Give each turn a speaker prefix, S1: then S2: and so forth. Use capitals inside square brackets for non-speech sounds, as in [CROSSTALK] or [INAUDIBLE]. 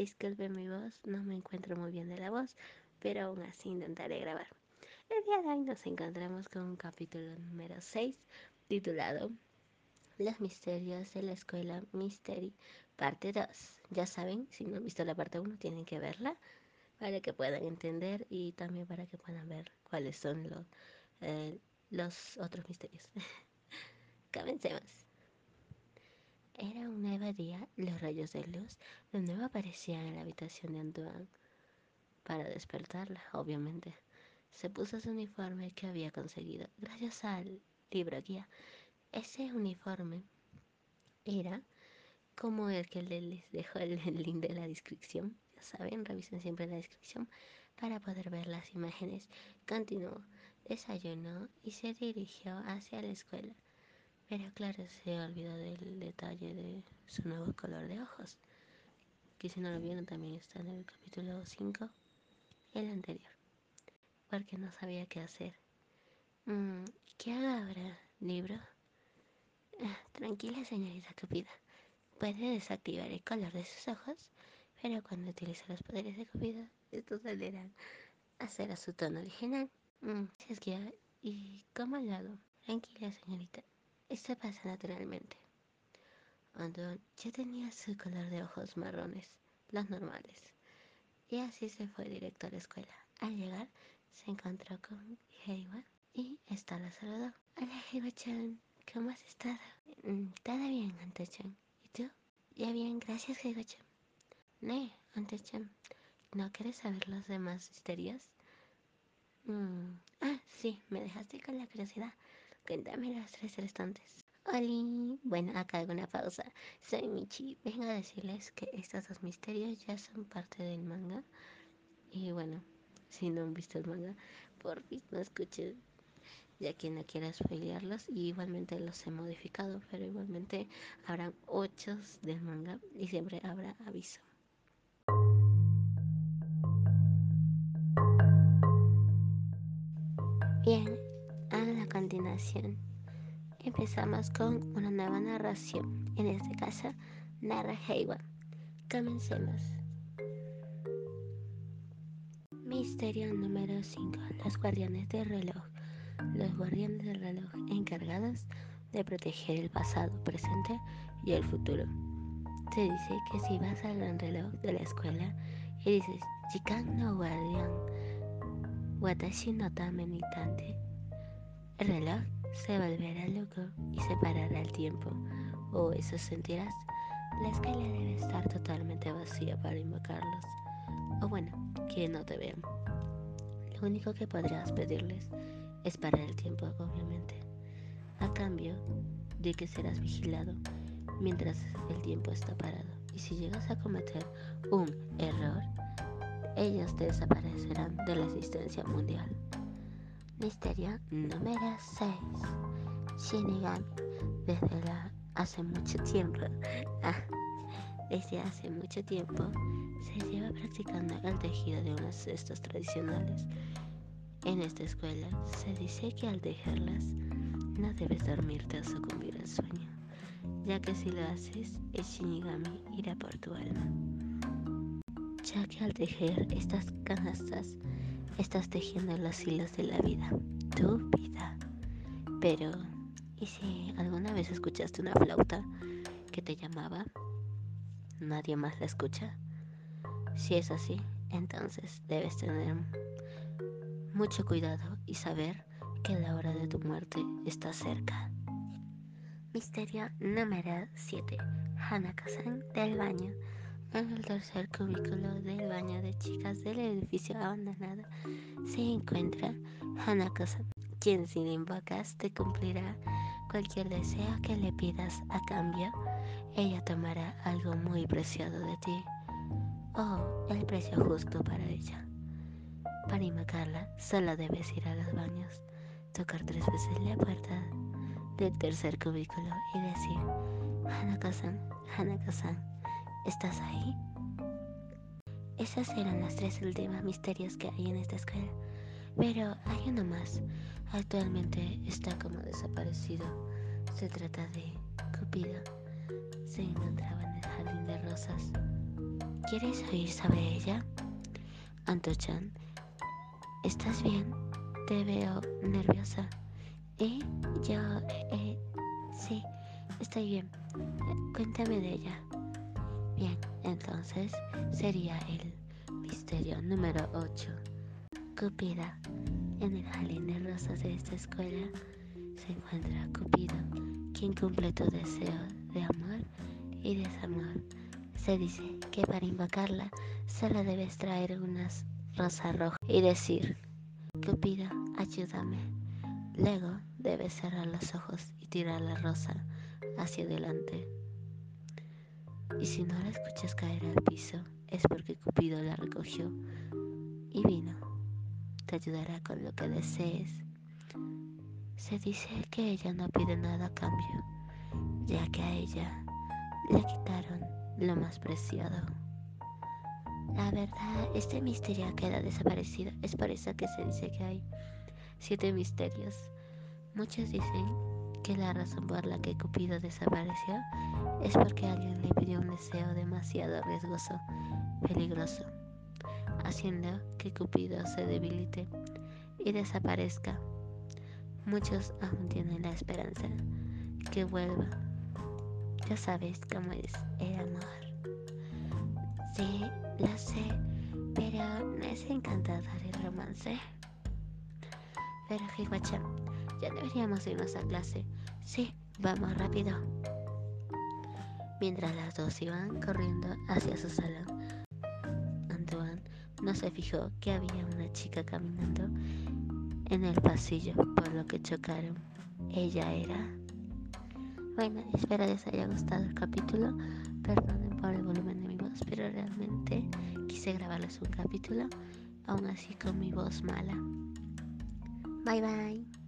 S1: Disculpe mi voz, no me encuentro muy bien de la voz, pero aún así intentaré grabar. El día de hoy nos encontramos con un capítulo número 6 titulado Los misterios de la escuela Mystery, parte 2. Ya saben, si no han visto la parte 1 tienen que verla para que puedan entender y también para que puedan ver cuáles son los, eh, los otros misterios. [LAUGHS] Comencemos. Era un nuevo día, los rayos de luz de nuevo aparecían en la habitación de Antoine. Para despertarla, obviamente, se puso su uniforme que había conseguido gracias al libro guía. Ese uniforme era como el que les dejo el link de la descripción. Ya saben, revisen siempre la descripción para poder ver las imágenes. Continuó, desayunó y se dirigió hacia la escuela. Pero claro, se olvidó del detalle de su nuevo color de ojos. Que si no lo vieron también está en el capítulo 5, el anterior. Porque no sabía qué hacer. Mm, ¿Qué hago ahora, libro? Ah, tranquila, señorita Cupida. Puede desactivar el color de sus ojos, pero cuando utilice los poderes de Cupido, estos saldrán a ser a su tono original. Mm, es que, ¿y cómo lo hago? Tranquila, señorita. Esto pasa naturalmente. Anton ya tenía su color de ojos marrones, los normales, y así se fue directo a la escuela. Al llegar, se encontró con Heiwa y esta la saludó. Hola Heiwa-chan, ¿cómo has estado? Mm, todo bien, Ante-chan. ¿Y tú? Ya bien, gracias Heiwa-chan. Ne, Ante-chan, ¿no quieres saber los demás misterios? Mm, ah, sí, me dejaste con la curiosidad. Cuéntame las tres restantes. Oli, bueno, acá hago una pausa. Soy Michi. Vengo a decirles que estos dos misterios ya son parte del manga. Y bueno, si no han visto el manga, por fin no escuchen. Ya que no quiera spoilearlos. Y igualmente los he modificado, pero igualmente habrán ocho del manga y siempre habrá aviso. Bien, empezamos con una nueva narración. En este caso, narra Heiwa. Comencemos. Misterio número 5. Los guardianes del reloj. Los guardianes del reloj encargados de proteger el pasado, presente y el futuro. Se dice que si vas al gran reloj de la escuela y dices, Chikan no guardián, Watashi no tame ni tante, el reloj se volverá loco y se parará el tiempo, o eso sentirás. La escala debe estar totalmente vacía para invocarlos, o bueno, que no te vean. Lo único que podrás pedirles es parar el tiempo, obviamente, a cambio de que serás vigilado mientras el tiempo está parado. Y si llegas a cometer un error, ellos desaparecerán de la existencia mundial. Misterio número 6. Shinigami. Desde hace mucho tiempo, [LAUGHS] ah, desde hace mucho tiempo, se lleva practicando el tejido de unas cestas tradicionales. En esta escuela se dice que al tejerlas no debes dormirte o sucumbir al sueño, ya que si lo haces, el Shinigami irá por tu alma. Ya que al tejer estas canastas, estás tejiendo los hilos de la vida, tu vida. Pero, ¿y si alguna vez escuchaste una flauta que te llamaba? ¿Nadie más la escucha? Si es así, entonces debes tener mucho cuidado y saber que la hora de tu muerte está cerca. Misterio número 7. Hanaka-san del baño. En el tercer cubículo del baño de chicas del edificio abandonado se encuentra Hanako-san, quien si le invocas te cumplirá cualquier deseo que le pidas a cambio. Ella tomará algo muy preciado de ti, o el precio justo para ella. Para invocarla, solo debes ir a los baños, tocar tres veces la puerta del tercer cubículo y decir, Hanako-san, Hanako-san, ¿Estás ahí? Esas eran las tres últimas misterios que hay en esta escuela. Pero hay uno más. Actualmente está como desaparecido. Se trata de Cupido. Se encontraba en el jardín de rosas. ¿Quieres oír sobre ella? Anto-chan, ¿estás bien? Te veo nerviosa. ¿Eh? Yo, eh, sí, estoy bien. Cuéntame de ella. Bien, entonces sería el misterio número 8. Cupida. En el jardín de rosas de esta escuela se encuentra Cupido, quien cumple tu deseo de amor y desamor. Se dice que para invocarla solo debes traer unas rosas rojas y decir, Cupido, ayúdame. Luego debes cerrar los ojos y tirar la rosa hacia adelante. Y si no la escuchas caer al piso, es porque Cupido la recogió y vino. Te ayudará con lo que desees. Se dice que ella no pide nada a cambio, ya que a ella le quitaron lo más preciado. La verdad, este misterio queda desaparecido. Es por eso que se dice que hay siete misterios. Muchos dicen que la razón por la que Cupido desapareció es porque alguien le pidió un deseo demasiado riesgoso, peligroso, haciendo que Cupido se debilite y desaparezca. Muchos aún tienen la esperanza que vuelva ya sabes cómo es el amor. Sí, lo sé, pero no es encantador el romance. Pero Higuachan, ya deberíamos irnos a clase. Sí, vamos rápido. Mientras las dos iban corriendo hacia su salón, Antoine no se fijó que había una chica caminando en el pasillo, por lo que chocaron. Ella era bueno, espero les haya gustado el capítulo. Perdonen por el volumen de mi voz, pero realmente quise grabarles un capítulo, aún así con mi voz mala. Bye bye.